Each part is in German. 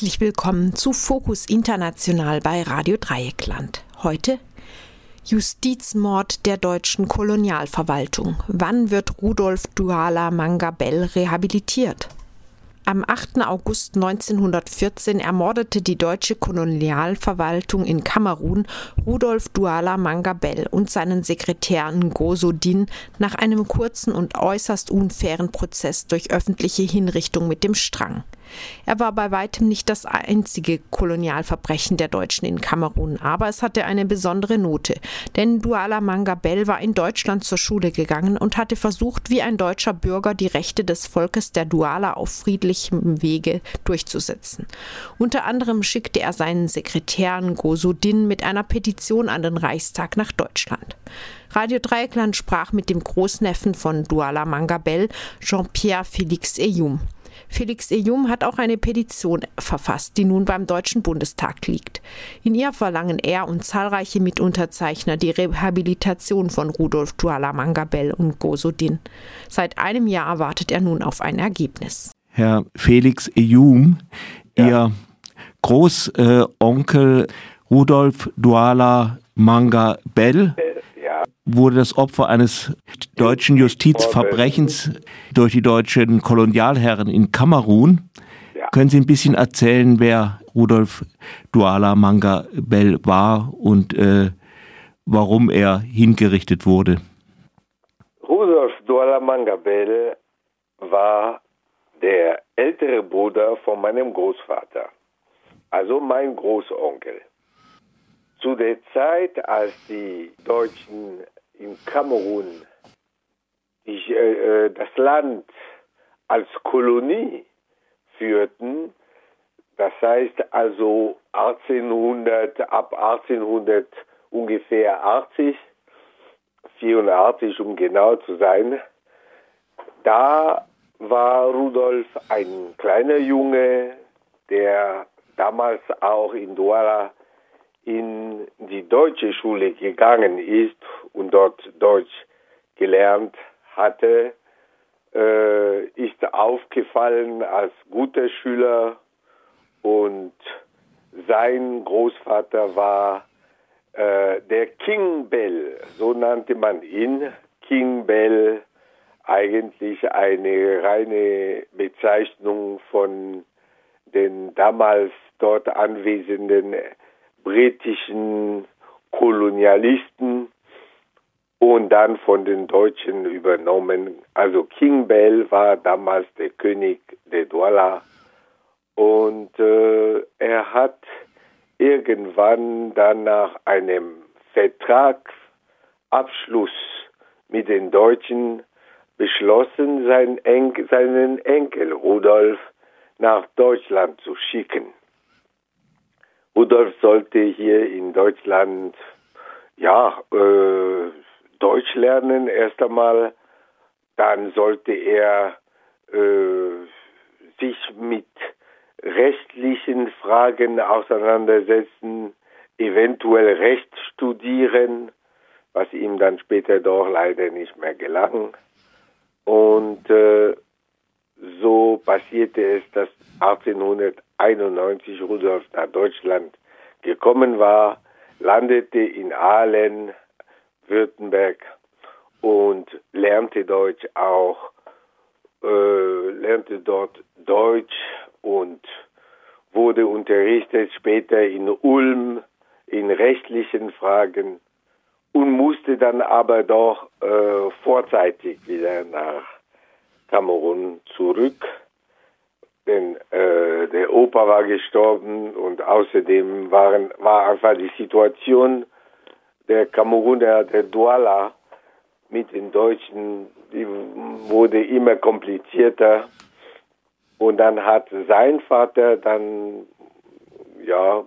Herzlich willkommen zu Fokus International bei Radio Dreieckland. Heute Justizmord der deutschen Kolonialverwaltung. Wann wird Rudolf Duala Mangabell rehabilitiert? Am 8. August 1914 ermordete die deutsche Kolonialverwaltung in Kamerun Rudolf Duala Mangabell und seinen Sekretär Ngozo Din nach einem kurzen und äußerst unfairen Prozess durch öffentliche Hinrichtung mit dem Strang. Er war bei weitem nicht das einzige Kolonialverbrechen der Deutschen in Kamerun, aber es hatte eine besondere Note, denn Duala Mangabell war in Deutschland zur Schule gegangen und hatte versucht, wie ein deutscher Bürger die Rechte des Volkes der Duala auf friedlichem Wege durchzusetzen. Unter anderem schickte er seinen Sekretär Ngosudin mit einer Petition an den Reichstag nach Deutschland. Radio Dreieckland sprach mit dem Großneffen von Duala Mangabell, Jean-Pierre Félix Eyum. Felix Ejum hat auch eine Petition verfasst, die nun beim Deutschen Bundestag liegt. In ihr verlangen er und zahlreiche Mitunterzeichner die Rehabilitation von Rudolf Duala Mangabell und Gosodin. Seit einem Jahr wartet er nun auf ein Ergebnis. Herr Felix Ejum, ja. Ihr Großonkel Rudolf Duala Mangabell wurde das Opfer eines deutschen Justizverbrechens durch die deutschen Kolonialherren in Kamerun. Ja. Können Sie ein bisschen erzählen, wer Rudolf Duala Manga Bell war und äh, warum er hingerichtet wurde? Rudolf Duala Manga Bell war der ältere Bruder von meinem Großvater, also mein Großonkel. Zu der Zeit, als die Deutschen in Kamerun die, äh, äh, das Land als Kolonie führten, das heißt also 1800, ab 1800 ungefähr 80, 84 um genau zu sein, da war Rudolf ein kleiner Junge, der damals auch in Douala in die deutsche Schule gegangen ist und dort Deutsch gelernt hatte, äh, ist aufgefallen als guter Schüler und sein Großvater war äh, der King Bell, so nannte man ihn. King Bell, eigentlich eine reine Bezeichnung von den damals dort anwesenden britischen Kolonialisten und dann von den Deutschen übernommen. Also King Bell war damals der König der Douala und äh, er hat irgendwann dann nach einem Vertragsabschluss mit den Deutschen beschlossen, seinen, Enkel, seinen Enkel Rudolf nach Deutschland zu schicken. Rudolf sollte hier in Deutschland ja äh, Deutsch lernen erst einmal, dann sollte er äh, sich mit rechtlichen Fragen auseinandersetzen, eventuell Recht studieren, was ihm dann später doch leider nicht mehr gelang. Und äh, so passierte es, dass 1891 Rudolf nach Deutschland gekommen war, landete in Aalen, Württemberg und lernte Deutsch auch, äh, lernte dort Deutsch und wurde unterrichtet später in Ulm in rechtlichen Fragen und musste dann aber doch äh, vorzeitig wieder nach Kamerun zurück, denn äh, der Opa war gestorben und außerdem waren, war einfach die Situation der Kameruner, der Douala mit den Deutschen, die wurde immer komplizierter. Und dann hat sein Vater dann ja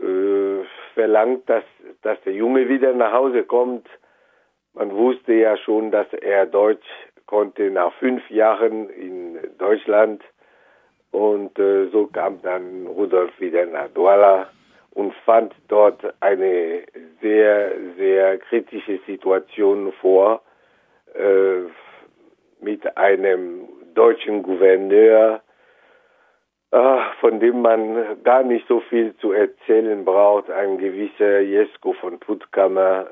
äh, verlangt, dass, dass der Junge wieder nach Hause kommt. Man wusste ja schon, dass er Deutsch konnte nach fünf Jahren in Deutschland und äh, so kam dann Rudolf wieder nach Douala und fand dort eine sehr, sehr kritische Situation vor äh, mit einem deutschen Gouverneur, ah, von dem man gar nicht so viel zu erzählen braucht. Ein gewisser Jesko von Puttkammer.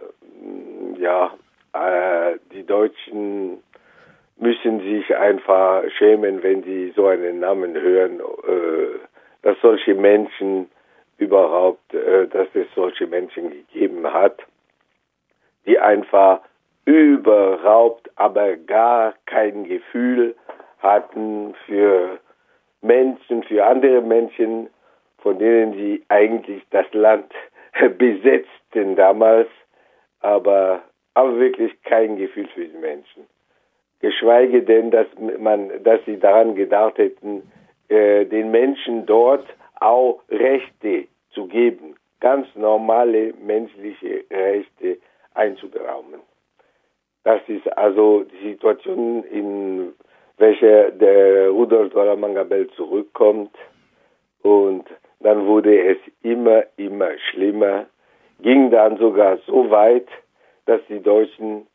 Ja, äh, die Deutschen müssen sich einfach schämen, wenn sie so einen Namen hören, äh, dass solche Menschen überhaupt, äh, dass es solche Menschen gegeben hat, die einfach überhaupt aber gar kein Gefühl hatten für Menschen, für andere Menschen, von denen sie eigentlich das Land besetzten damals, aber, aber wirklich kein Gefühl für die Menschen. Geschweige denn, dass man, dass sie daran gedacht hätten, äh, den Menschen dort auch Rechte zu geben, ganz normale menschliche Rechte einzuberaumen. Das ist also die Situation, in welcher der Rudolf Dollar Mangabell zurückkommt. Und dann wurde es immer, immer schlimmer, ging dann sogar so weit, dass die Deutschen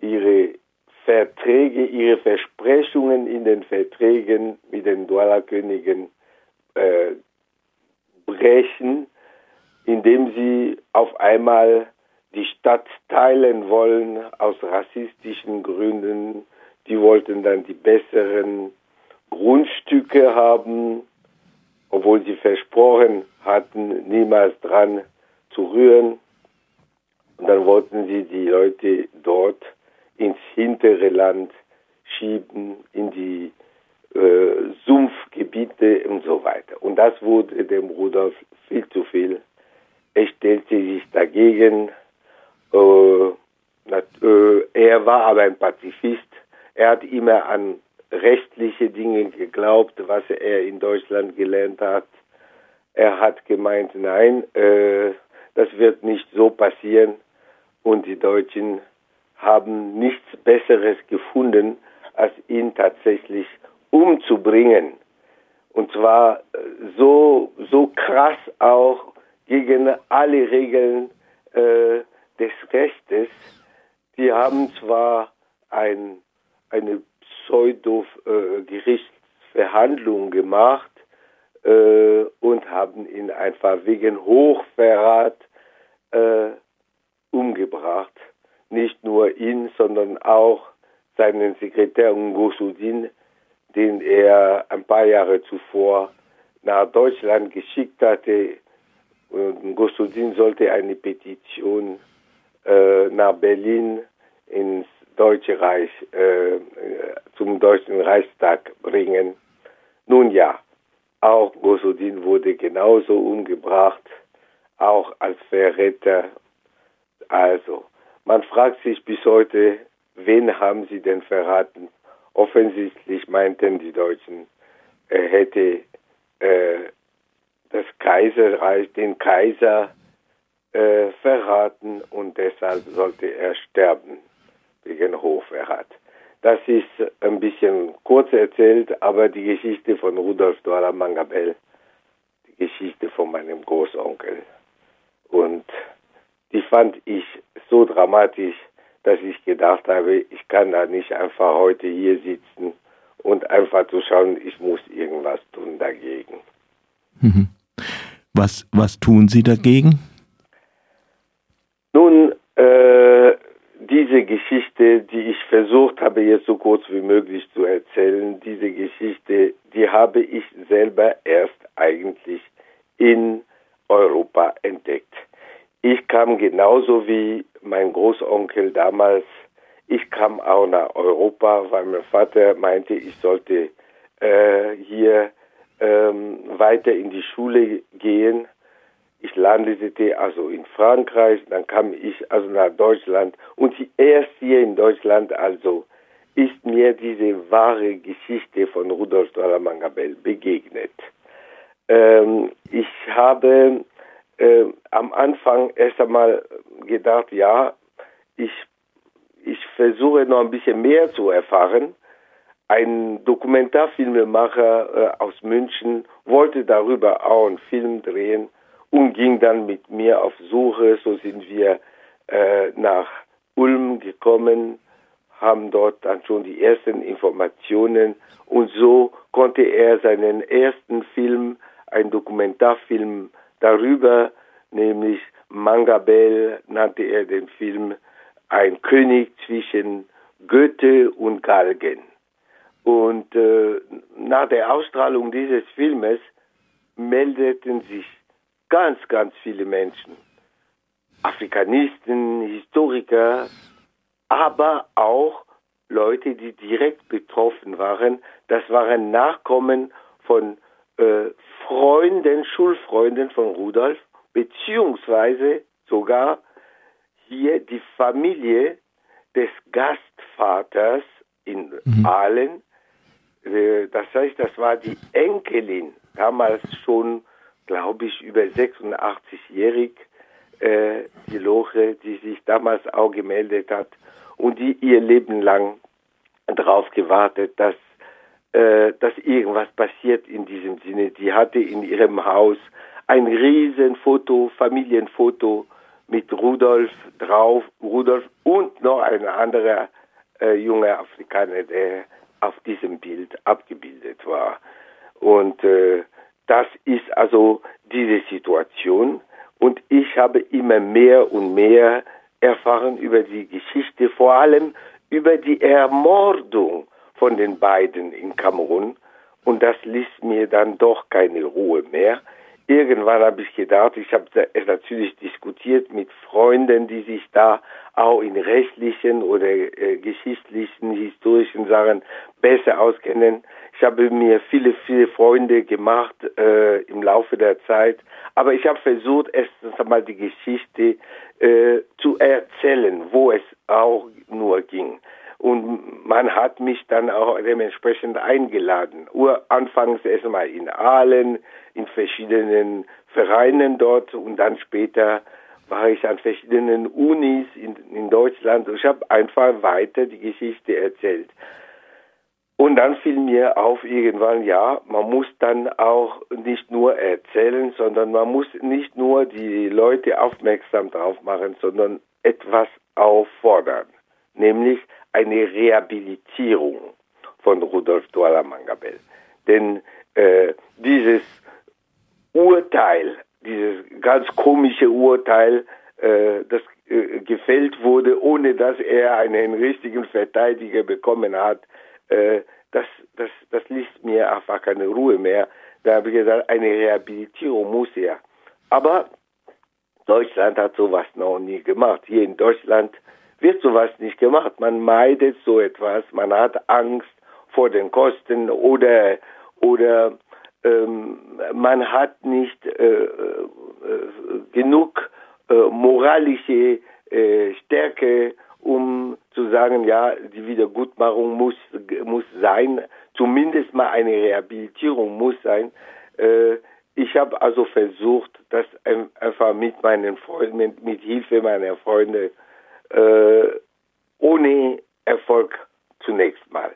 ihre Verträge, ihre Versprechungen in den Verträgen mit den Douala-Königen äh, brechen, indem sie auf einmal die Stadt teilen wollen aus rassistischen Gründen. Die wollten dann die besseren Grundstücke haben, obwohl sie versprochen hatten, niemals dran zu rühren. Und dann wollten sie die Leute dort ins hintere Land schieben, in die äh, Sumpfgebiete und so weiter. Und das wurde dem Rudolf viel zu viel. Er stellte sich dagegen. Äh, äh, er war aber ein Pazifist. Er hat immer an rechtliche Dinge geglaubt, was er in Deutschland gelernt hat. Er hat gemeint, nein, äh, das wird nicht so passieren. Und die Deutschen haben nichts Besseres gefunden, als ihn tatsächlich umzubringen. Und zwar äh, so, so krass auch gegen alle Regeln äh, des Rechtes. Die haben zwar ein, eine Pseudo-Gerichtsverhandlung äh, gemacht äh, und haben ihn einfach wegen Hochverrat äh, umgebracht nicht nur ihn, sondern auch seinen Sekretär Ngosudin, den er ein paar Jahre zuvor nach Deutschland geschickt hatte. Und Ngosudin sollte eine Petition äh, nach Berlin ins Deutsche Reich, äh, zum Deutschen Reichstag bringen. Nun ja, auch Gosudin wurde genauso umgebracht, auch als Verräter. Also, man fragt sich bis heute, wen haben sie denn verraten? Offensichtlich meinten die Deutschen, er hätte äh, das Kaiserreich, den Kaiser äh, verraten und deshalb sollte er sterben wegen Hochverrat. Das ist ein bisschen kurz erzählt, aber die Geschichte von Rudolf Douala Mangabell, die Geschichte von meinem Großonkel. Und die fand ich so dramatisch, dass ich gedacht habe, ich kann da nicht einfach heute hier sitzen und einfach zu schauen, ich muss irgendwas tun dagegen. Mhm. Was, was tun Sie dagegen? Nun, äh, diese Geschichte, die ich versucht habe, jetzt so kurz wie möglich zu erzählen, diese Geschichte, die habe ich selber erst eigentlich in Europa entdeckt. Ich kam genauso wie mein Großonkel damals, ich kam auch nach Europa, weil mein Vater meinte, ich sollte äh, hier ähm, weiter in die Schule gehen. Ich landete also in Frankreich, dann kam ich also nach Deutschland und erst hier in Deutschland also ist mir diese wahre Geschichte von Rudolf Dollar-Mangabell begegnet. Ähm, ich habe äh, am Anfang erst einmal gedacht, ja, ich, ich versuche noch ein bisschen mehr zu erfahren. Ein Dokumentarfilmemacher äh, aus München wollte darüber auch einen Film drehen und ging dann mit mir auf Suche. So sind wir äh, nach Ulm gekommen, haben dort dann schon die ersten Informationen und so konnte er seinen ersten Film, einen Dokumentarfilm darüber, nämlich Mangabel nannte er den Film, ein König zwischen Goethe und Galgen. Und äh, nach der Ausstrahlung dieses Filmes meldeten sich ganz, ganz viele Menschen. Afrikanisten, Historiker, aber auch Leute, die direkt betroffen waren. Das waren Nachkommen von äh, Freunden, Schulfreunden von Rudolf, beziehungsweise sogar hier die Familie des Gastvaters in mhm. Aalen. Äh, das heißt, das war die Enkelin, damals schon, glaube ich, über 86-jährig, äh, die Loche, die sich damals auch gemeldet hat und die ihr Leben lang darauf gewartet, dass, äh, dass irgendwas passiert in diesem Sinne. Die hatte in ihrem Haus ein Riesenfoto, Familienfoto mit Rudolf drauf, Rudolf und noch ein anderer äh, junger Afrikaner, der auf diesem Bild abgebildet war. Und äh, das ist also diese Situation. Und ich habe immer mehr und mehr erfahren über die Geschichte, vor allem über die Ermordung von den beiden in Kamerun. Und das ließ mir dann doch keine Ruhe mehr. Irgendwann habe ich gedacht, ich habe es natürlich diskutiert mit Freunden, die sich da auch in rechtlichen oder äh, geschichtlichen, historischen Sachen besser auskennen. Ich habe mir viele, viele Freunde gemacht äh, im Laufe der Zeit, aber ich habe versucht, erstens einmal die Geschichte äh, zu erzählen, wo es auch man hat mich dann auch dementsprechend eingeladen. Anfangs erstmal in Aalen, in verschiedenen Vereinen dort und dann später war ich an verschiedenen Unis in, in Deutschland und ich habe einfach weiter die Geschichte erzählt. Und dann fiel mir auf irgendwann, ja, man muss dann auch nicht nur erzählen, sondern man muss nicht nur die Leute aufmerksam drauf machen, sondern etwas auffordern, nämlich eine Rehabilitierung von Rudolf Douala Mangabel. Denn äh, dieses Urteil, dieses ganz komische Urteil, äh, das äh, gefällt wurde, ohne dass er einen richtigen Verteidiger bekommen hat, äh, das, das, das ließ mir einfach keine Ruhe mehr. Da habe ich gesagt, eine Rehabilitierung muss er. Aber Deutschland hat sowas noch nie gemacht. Hier in Deutschland wird sowas nicht gemacht. Man meidet so etwas, man hat Angst vor den Kosten oder, oder ähm, man hat nicht äh, äh, genug äh, moralische äh, Stärke, um zu sagen, ja, die Wiedergutmachung muss, muss sein, zumindest mal eine Rehabilitierung muss sein. Äh, ich habe also versucht, das einfach mit meinen Freunden, mit, mit Hilfe meiner Freunde, äh, ohne Erfolg zunächst mal,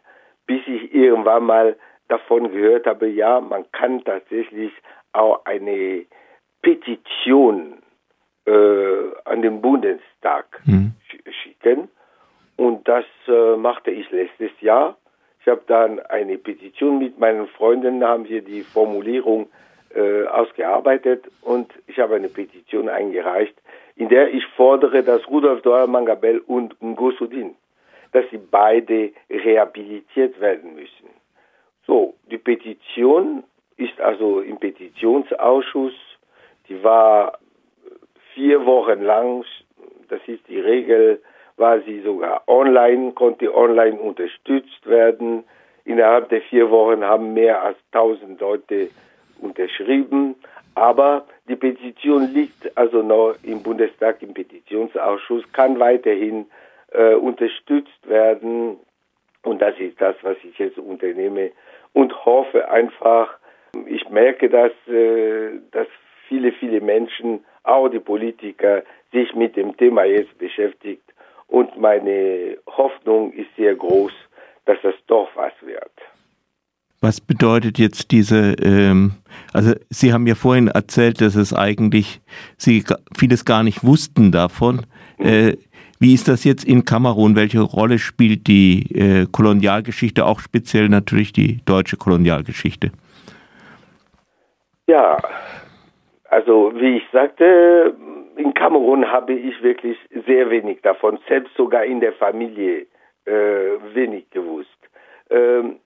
bis ich irgendwann mal davon gehört habe, ja, man kann tatsächlich auch eine Petition äh, an den Bundestag mhm. schicken. Und das äh, machte ich letztes Jahr. Ich habe dann eine Petition mit meinen Freunden, haben wir die Formulierung äh, ausgearbeitet und ich habe eine Petition eingereicht, in der ich fordere, dass Rudolf Doyer Mangabel und Ngosudin, dass sie beide rehabilitiert werden müssen. So, die Petition ist also im Petitionsausschuss, die war vier Wochen lang, das ist die Regel, war sie sogar online, konnte online unterstützt werden. Innerhalb der vier Wochen haben mehr als 1000 Leute unterschrieben. Aber die Petition liegt also noch im Bundestag im Petitionsausschuss, kann weiterhin äh, unterstützt werden. Und das ist das, was ich jetzt unternehme und hoffe einfach, ich merke, dass, äh, dass viele, viele Menschen, auch die Politiker, sich mit dem Thema jetzt beschäftigt. Und meine Hoffnung ist sehr groß, dass das doch was wird. Was bedeutet jetzt diese, ähm, also Sie haben ja vorhin erzählt, dass es eigentlich, Sie vieles gar nicht wussten davon. Mhm. Äh, Wie ist das jetzt in Kamerun? Welche Rolle spielt die äh, Kolonialgeschichte, auch speziell natürlich die deutsche Kolonialgeschichte? Ja, also wie ich sagte, in Kamerun habe ich wirklich sehr wenig davon, selbst sogar in der Familie äh, wenig gewusst. Ähm,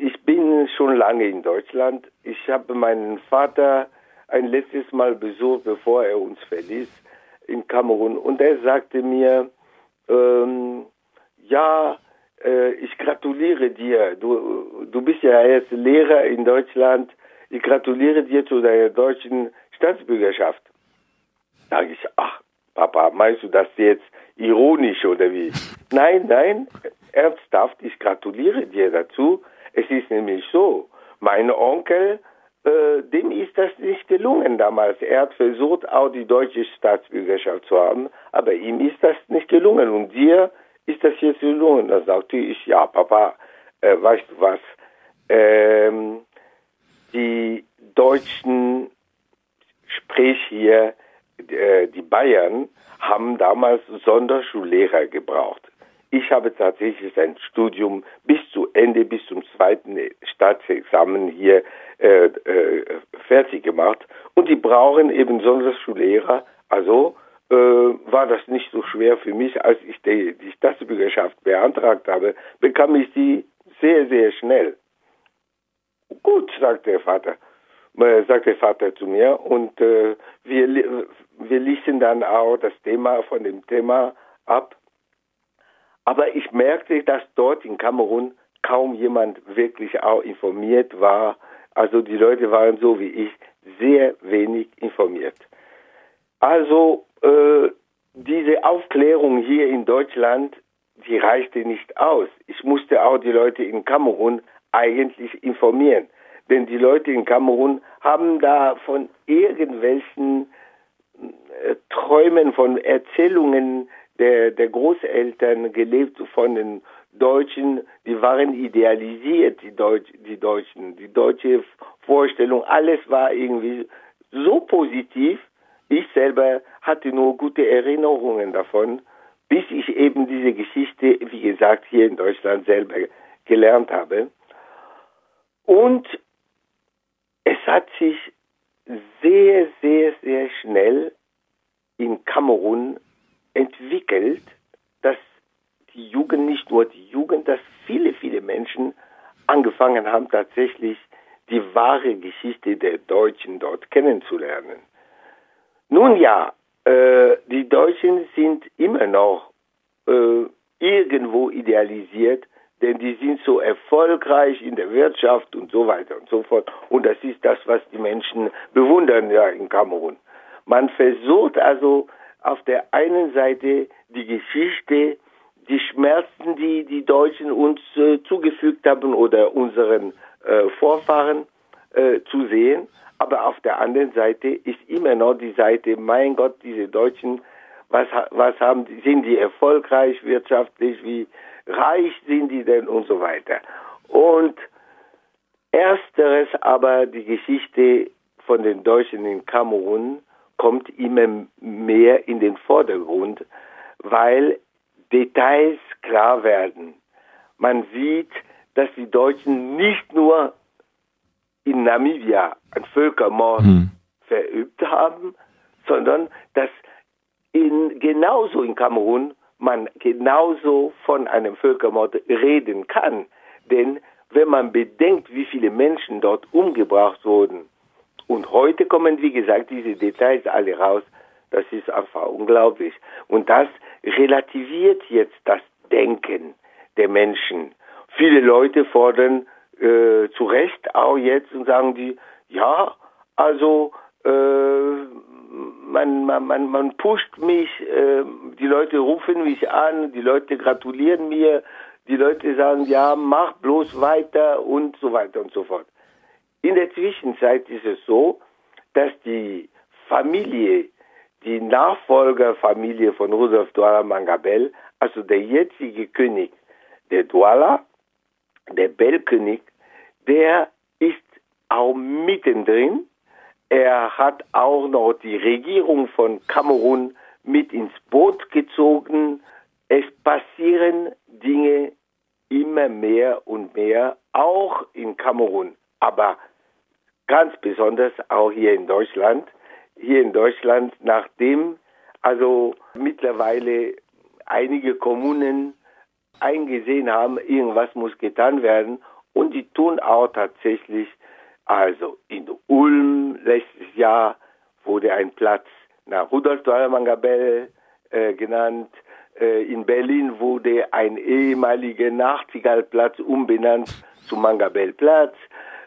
ich bin schon lange in Deutschland. Ich habe meinen Vater ein letztes Mal besucht, bevor er uns verließ in Kamerun. Und er sagte mir, ähm, ja, äh, ich gratuliere dir. Du, du bist ja jetzt Lehrer in Deutschland. Ich gratuliere dir zu deiner deutschen Staatsbürgerschaft. Sag ich, ach, Papa, meinst du das jetzt ironisch oder wie? nein, nein, ernsthaft, ich gratuliere dir dazu. Es ist nämlich so, mein Onkel, äh, dem ist das nicht gelungen damals. Er hat versucht, auch die deutsche Staatsbürgerschaft zu haben, aber ihm ist das nicht gelungen. Und dir ist das jetzt gelungen. Da sagte ich, ja, Papa, äh, weißt du was? Ähm, die Deutschen, sprich hier äh, die Bayern, haben damals Sonderschullehrer gebraucht. Ich habe tatsächlich ein Studium bis zu Ende, bis zum zweiten Staatsexamen hier äh, äh, fertig gemacht. Und die brauchen eben Sonderschullehrer. Also äh, war das nicht so schwer für mich, als ich die, die Staatsbürgerschaft beantragt habe, bekam ich sie sehr, sehr schnell. Gut, sagt der Vater, äh, sagt der Vater zu mir. Und äh, wir, wir ließen dann auch das Thema von dem Thema ab. Aber ich merkte, dass dort in Kamerun kaum jemand wirklich auch informiert war. Also die Leute waren so wie ich sehr wenig informiert. Also äh, diese Aufklärung hier in Deutschland, die reichte nicht aus. Ich musste auch die Leute in Kamerun eigentlich informieren. Denn die Leute in Kamerun haben da von irgendwelchen äh, Träumen, von Erzählungen der, der Großeltern gelebt, von den Deutschen, die waren idealisiert, die, Deutsch, die Deutschen, die deutsche Vorstellung, alles war irgendwie so positiv. Ich selber hatte nur gute Erinnerungen davon, bis ich eben diese Geschichte, wie gesagt, hier in Deutschland selber gelernt habe. Und es hat sich sehr, sehr, sehr schnell in Kamerun entwickelt, dass die Jugend, nicht nur die Jugend, dass viele, viele Menschen angefangen haben, tatsächlich die wahre Geschichte der Deutschen dort kennenzulernen. Nun ja, äh, die Deutschen sind immer noch äh, irgendwo idealisiert, denn die sind so erfolgreich in der Wirtschaft und so weiter und so fort. Und das ist das, was die Menschen bewundern ja in Kamerun. Man versucht also auf der einen Seite die Geschichte, die Schmerzen, die die Deutschen uns äh, zugefügt haben oder unseren äh, Vorfahren äh, zu sehen. Aber auf der anderen Seite ist immer noch die Seite, mein Gott, diese Deutschen, was, was haben, sind die erfolgreich wirtschaftlich, wie reich sind die denn und so weiter. Und ersteres aber, die Geschichte von den Deutschen in Kamerun, kommt immer mehr in den Vordergrund, weil Details klar werden. Man sieht, dass die Deutschen nicht nur in Namibia einen Völkermord hm. verübt haben, sondern dass in, genauso in Kamerun man genauso von einem Völkermord reden kann. Denn wenn man bedenkt, wie viele Menschen dort umgebracht wurden, und heute kommen, wie gesagt, diese Details alle raus. Das ist einfach unglaublich. Und das relativiert jetzt das Denken der Menschen. Viele Leute fordern äh, zu Recht auch jetzt und sagen die, ja, also äh, man, man, man, man pusht mich, äh, die Leute rufen mich an, die Leute gratulieren mir, die Leute sagen, ja, mach bloß weiter und so weiter und so fort. In der Zwischenzeit ist es so, dass die Familie, die Nachfolgerfamilie von Rudolf Douala Mangabel, also der jetzige König der Douala, der Bellkönig, der ist auch mittendrin. Er hat auch noch die Regierung von Kamerun mit ins Boot gezogen. Es passieren Dinge immer mehr und mehr, auch in Kamerun, aber ganz besonders auch hier in Deutschland. Hier in Deutschland, nachdem also mittlerweile einige Kommunen eingesehen haben, irgendwas muss getan werden und die tun auch tatsächlich, also in Ulm letztes Jahr wurde ein Platz nach Rudolf Mangabell äh, genannt, äh, in Berlin wurde ein ehemaliger Nachtigallplatz umbenannt zu Mangabellplatz.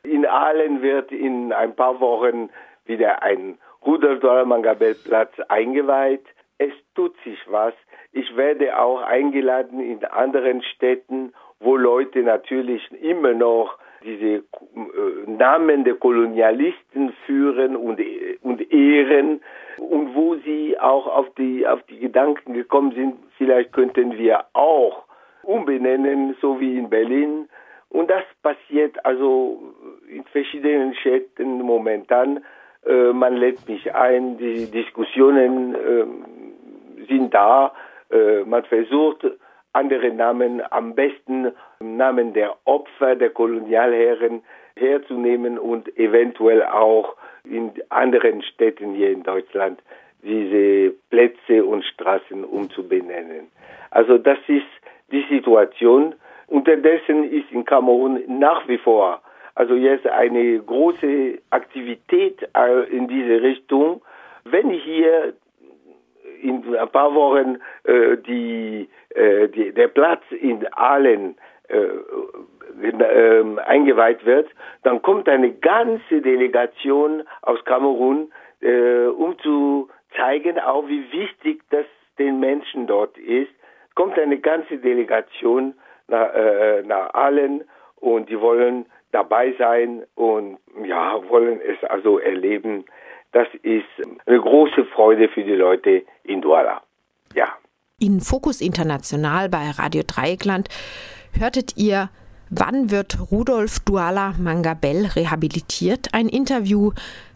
In Aalen wird in ein paar Wochen wieder ein Rudolf Mangabellplatz eingeweiht. Es tut sich was. Ich werde auch eingeladen in anderen Städten, wo Leute natürlich immer noch diese äh, Namen der Kolonialisten führen und, und ehren und wo sie auch auf die, auf die Gedanken gekommen sind, vielleicht könnten wir auch umbenennen, so wie in Berlin. Und das passiert also in verschiedenen Städten momentan. Äh, man lädt mich ein, die Diskussionen äh, sind da. Äh, man versucht, andere Namen, am besten Namen der Opfer der Kolonialherren herzunehmen und eventuell auch in anderen Städten hier in Deutschland diese Plätze und Straßen umzubenennen. Also das ist die Situation. Unterdessen ist in Kamerun nach wie vor also jetzt eine große Aktivität äh, in diese Richtung. Wenn hier in ein paar Wochen äh, die, äh, die, der Platz in Aalen äh, äh, eingeweiht wird, dann kommt eine ganze Delegation aus Kamerun, äh, um zu zeigen, auch wie wichtig das den Menschen dort ist. Kommt eine ganze Delegation nach, äh, nach Aalen und die wollen dabei sein und ja, wollen es also erleben. Das ist eine große Freude für die Leute in Douala. Ja. In Fokus International bei Radio Dreieckland hörtet ihr Wann wird Rudolf Douala Mangabell rehabilitiert? Ein Interview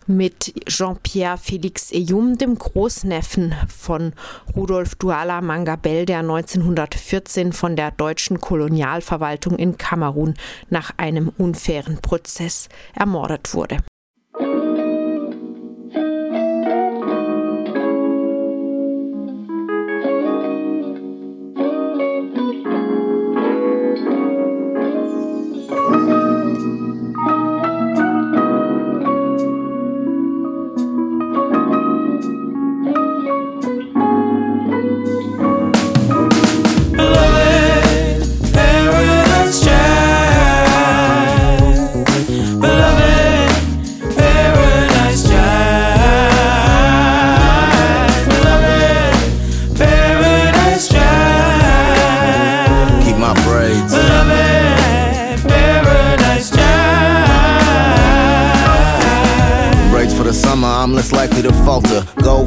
mit Jean-Pierre Félix Eyum, dem Großneffen von Rudolf Douala Mangabell, der 1914 von der deutschen Kolonialverwaltung in Kamerun nach einem unfairen Prozess ermordet wurde.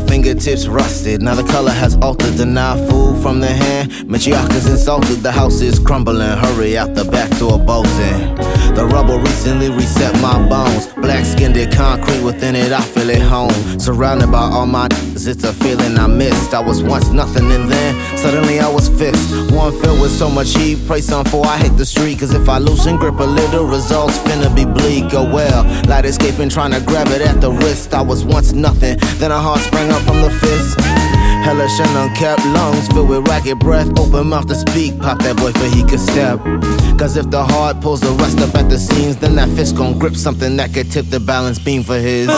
Fingertips rusted. Now the color has altered. Deny food from the hand. Matriarchas insulted. The house is crumbling. Hurry out the back door, bolting. The rubble recently reset my bones. Black skinned concrete within it. I feel at home. Surrounded by all my it's a feeling I missed. I was once nothing and then suddenly I was fixed. One filled with so much heat. Pray some for I hit the street. Cause if I loosen grip a little, results finna be bleak. Oh well, light escaping, trying to grab it at the wrist. I was once nothing, then a heart sprang up from the fist. Hellish and unkept lungs filled with ragged breath. Open mouth to speak, pop that boy for he could step. Cause if the heart pulls the rest up at the seams, then that fist gon' grip something that could tip the balance beam for his.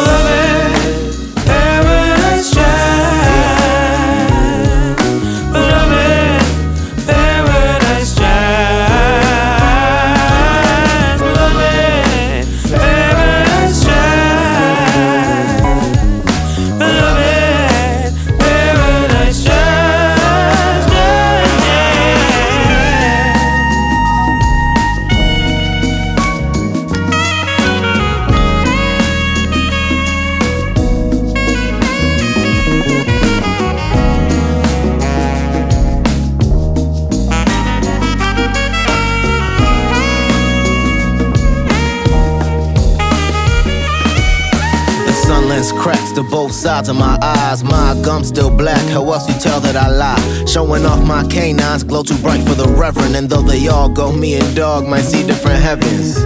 Of my eyes. My gum still black, how else you tell that I lie? Showing off my canines, glow too bright for the reverend. And though they all go, me and dog might see different heavens.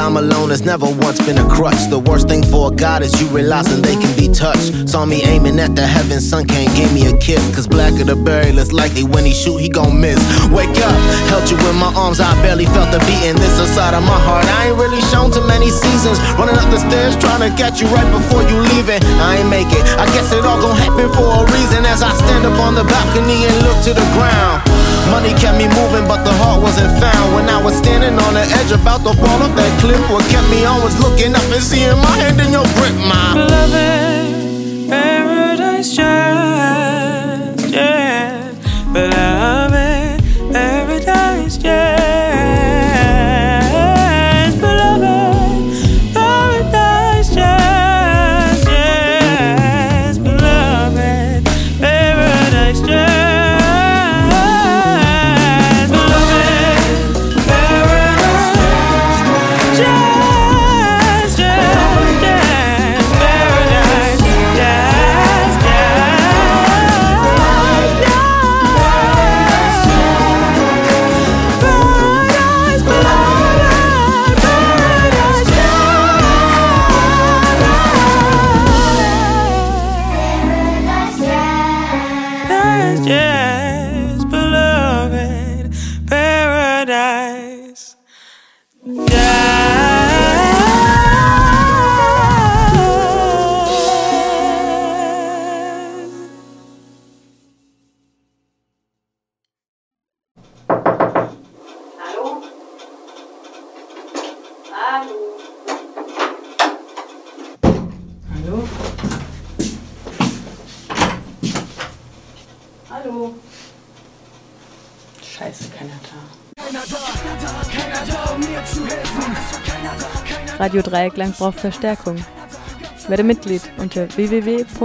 Time alone has never once been a crutch. The worst thing for a God is you realizing they can be touched. Saw me aiming at the heavens, sun can't give me a kiss. Cause blacker the berry, less likely when he shoot, he gon' miss. Wake up, held you in my arms, I barely felt the beating. This inside of my heart, I ain't really shown too many seasons. Running up the stairs, trying to catch you right before you leave it. I ain't make it, I guess it all gon' happen for a reason. As I stand up on the balcony and look to the ground. Money kept me moving, but the heart wasn't found. When I was standing on the edge about to fall off that cliff, what kept me on was looking up and seeing my hand in your grip, my beloved paradise just, Radio Dreieckland braucht Verstärkung. Werde Mitglied unter www.rdl.de.